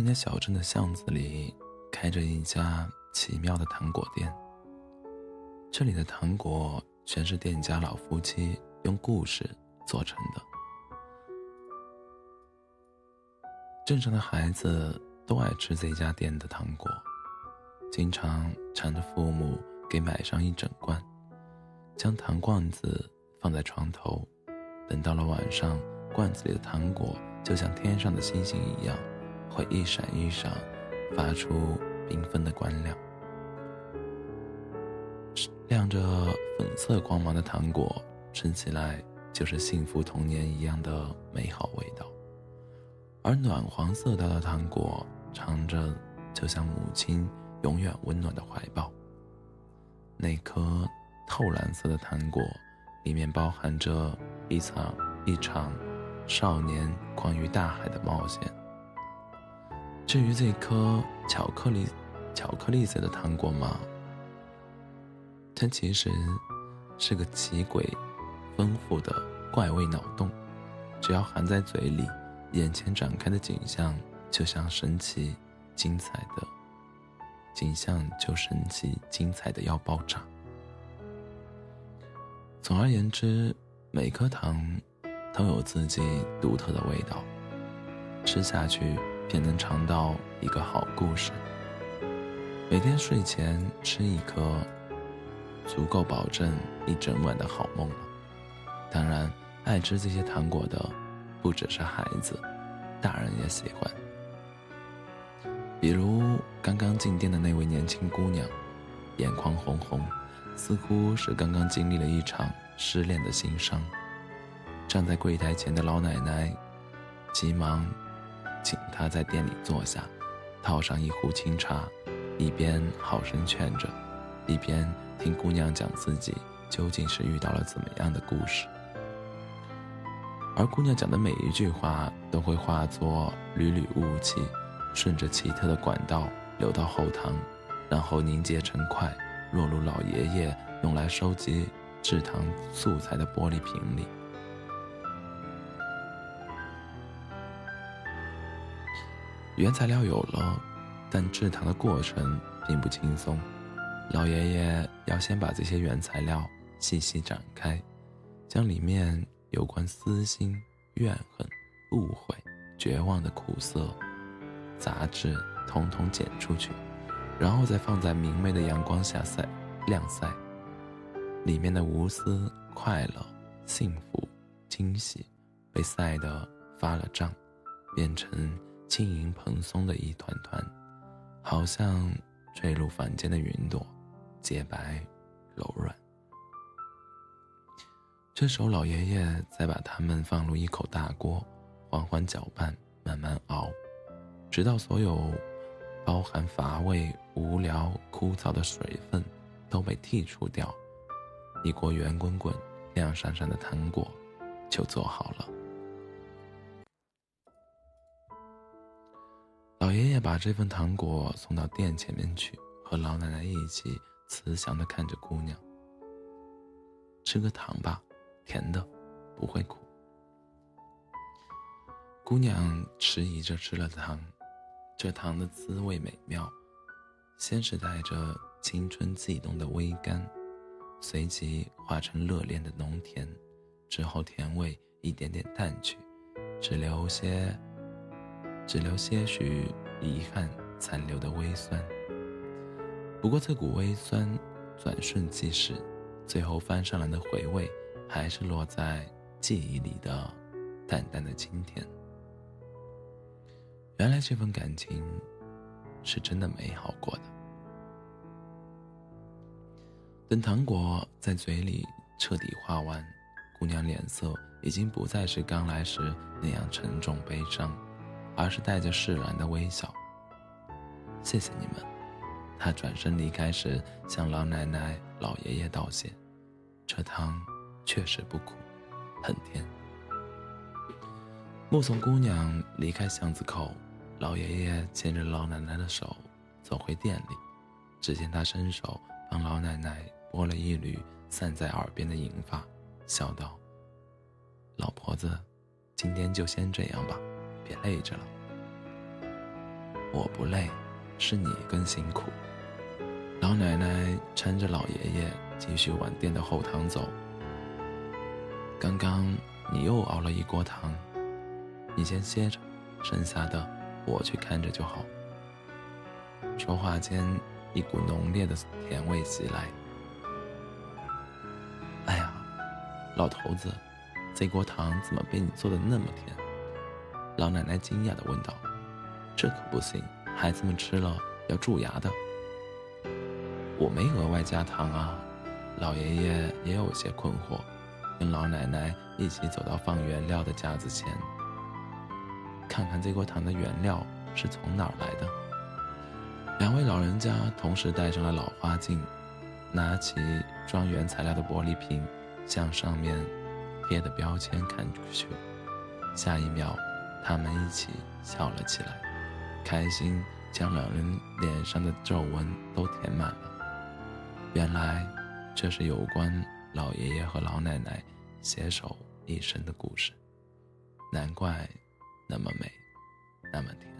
明的小镇的巷子里，开着一家奇妙的糖果店。这里的糖果全是店家老夫妻用故事做成的。镇上的孩子都爱吃这家店的糖果，经常缠着父母给买上一整罐，将糖罐子放在床头，等到了晚上，罐子里的糖果就像天上的星星一样。会一闪一闪，发出缤纷的光亮。亮着粉色光芒的糖果，吃起来就是幸福童年一样的美好味道；而暖黄色的糖果，尝着就像母亲永远温暖的怀抱。那颗透蓝色的糖果，里面包含着一场一场少年关于大海的冒险。至于这颗巧克力、巧克力色的糖果嘛，它其实是个奇诡、丰富的怪味脑洞。只要含在嘴里，眼前展开的景象就像神奇、精彩的景象，就神奇、精彩的要爆炸。总而言之，每颗糖都有自己独特的味道，吃下去。便能尝到一个好故事。每天睡前吃一颗，足够保证一整晚的好梦了。当然，爱吃这些糖果的不只是孩子，大人也喜欢。比如刚刚进店的那位年轻姑娘，眼眶红红，似乎是刚刚经历了一场失恋的心伤。站在柜台前的老奶奶，急忙。请他在店里坐下，泡上一壶清茶，一边好生劝着，一边听姑娘讲自己究竟是遇到了怎么样的故事。而姑娘讲的每一句话都会化作缕缕雾气，顺着奇特的管道流到后堂，然后凝结成块，落入老爷爷用来收集制糖素材的玻璃瓶里。原材料有了，但制糖的过程并不轻松。老爷爷要先把这些原材料细细展开，将里面有关私心、怨恨、误会、绝望的苦涩杂质统统剪出去，然后再放在明媚的阳光下晒晾晒。里面的无私、快乐、幸福、惊喜，被晒得发了胀，变成。轻盈蓬松的一团团，好像坠入凡间的云朵，洁白柔软。这时候，老爷爷再把它们放入一口大锅，缓缓搅拌，慢慢熬，直到所有包含乏味、无聊、枯燥的水分都被剔除掉，一锅圆滚滚、亮闪闪的糖果就做好了。老爷爷把这份糖果送到店前面去，和老奶奶一起慈祥地看着姑娘。吃个糖吧，甜的，不会苦。姑娘迟疑着吃了糖，这糖的滋味美妙，先是带着青春悸动的微甘，随即化成热恋的浓甜，之后甜味一点点淡去，只留些。只留些许遗憾残留的微酸。不过这股微酸转瞬即逝，最后翻上来的回味，还是落在记忆里的淡淡的清甜。原来这份感情是真的美好过的。等糖果在嘴里彻底化完，姑娘脸色已经不再是刚来时那样沉重悲伤。而是带着释然的微笑。谢谢你们。他转身离开时，向老奶奶、老爷爷道谢。这汤确实不苦，很甜。目送姑娘离开巷子口，老爷爷牵着老奶奶的手走回店里。只见他伸手帮老奶奶拨了一缕散在耳边的银发，笑道：“老婆子，今天就先这样吧。”别累着了。我不累，是你更辛苦。老奶奶搀着老爷爷继续往店的后堂走。刚刚你又熬了一锅汤，你先歇着，剩下的我去看着就好。说话间，一股浓烈的甜味袭来。哎呀，老头子，这锅汤怎么被你做的那么甜？老奶奶惊讶地问道：“这可不行，孩子们吃了要蛀牙的。”我没额外加糖啊。老爷爷也有些困惑，跟老奶奶一起走到放原料的架子前，看看这锅糖的原料是从哪儿来的。两位老人家同时戴上了老花镜，拿起装原材料的玻璃瓶，向上面贴的标签看去，下一秒。他们一起笑了起来，开心将两人脸上的皱纹都填满了。原来，这是有关老爷爷和老奶奶携手一生的故事。难怪那么美，那么甜。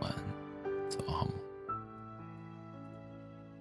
晚安，做个好梦。